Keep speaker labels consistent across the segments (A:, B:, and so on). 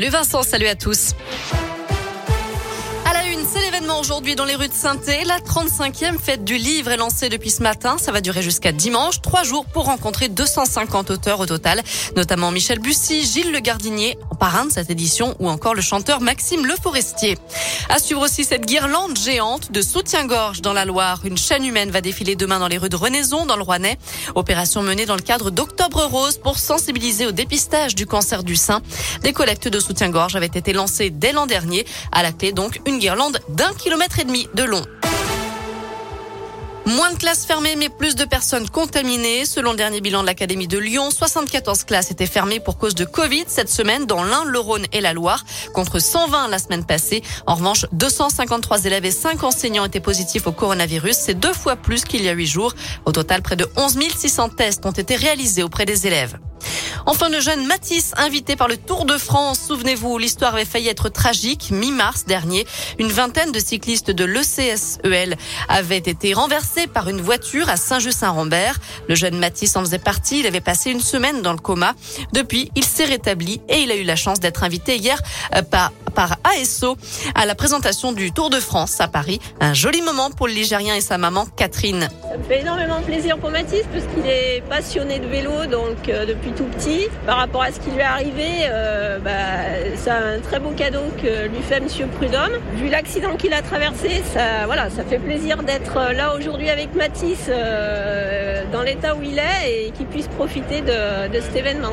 A: Le Vincent, salut à tous. À la une, c'est l'événement aujourd'hui dans les rues de saint La 35e fête du livre est lancée depuis ce matin. Ça va durer jusqu'à dimanche. Trois jours pour rencontrer 250 auteurs au total, notamment Michel Bussy, Gilles Le Gardinier, parrain de cette édition, ou encore le chanteur Maxime Le Forestier. À suivre aussi cette guirlande géante de soutien-gorge dans la Loire. Une chaîne humaine va défiler demain dans les rues de Renaison, dans le Rouennais. Opération menée dans le cadre d'Octobre Rose pour sensibiliser au dépistage du cancer du sein. Des collectes de soutien-gorge avaient été lancées dès l'an dernier. À la clé, donc, une guirlande d'un kilomètre et demi de long. Moins de classes fermées, mais plus de personnes contaminées. Selon le dernier bilan de l'Académie de Lyon, 74 classes étaient fermées pour cause de Covid cette semaine dans l'Ain, le Rhône et la Loire, contre 120 la semaine passée. En revanche, 253 élèves et 5 enseignants étaient positifs au coronavirus. C'est deux fois plus qu'il y a huit jours. Au total, près de 11 600 tests ont été réalisés auprès des élèves. Enfin, le jeune Matisse, invité par le Tour de France. Souvenez-vous, l'histoire avait failli être tragique. Mi-mars dernier, une vingtaine de cyclistes de l'ECSEL avaient été renversés par une voiture à Saint-Just-Saint-Rambert. Le jeune Matisse en faisait partie. Il avait passé une semaine dans le coma. Depuis, il s'est rétabli et il a eu la chance d'être invité hier euh, par, par ASO à la présentation du Tour de France à Paris. Un joli moment pour le Ligérien et sa maman Catherine.
B: Ça me fait énormément plaisir pour Mathis parce qu'il est passionné de vélo donc euh, depuis tout petit. Par rapport à ce qui lui est arrivé, euh, bah, c'est un très beau cadeau que lui fait Monsieur Prudhomme. Vu l'accident qu'il a traversé, ça, voilà, ça fait plaisir d'être là aujourd'hui avec Mathis euh, dans l'état où il est et qu'il puisse profiter de, cet événement.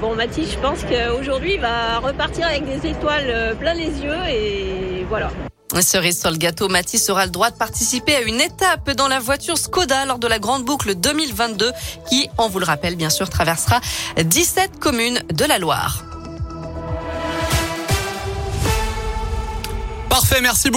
B: Bon, Mathis, je pense qu'aujourd'hui, il va repartir avec des étoiles plein les yeux et voilà.
A: Cerise sur le gâteau, Mathis aura le droit de participer à une étape dans la voiture Skoda lors de la Grande Boucle 2022 qui, on vous le rappelle, bien sûr, traversera 17 communes de la Loire.
C: Parfait, merci beaucoup.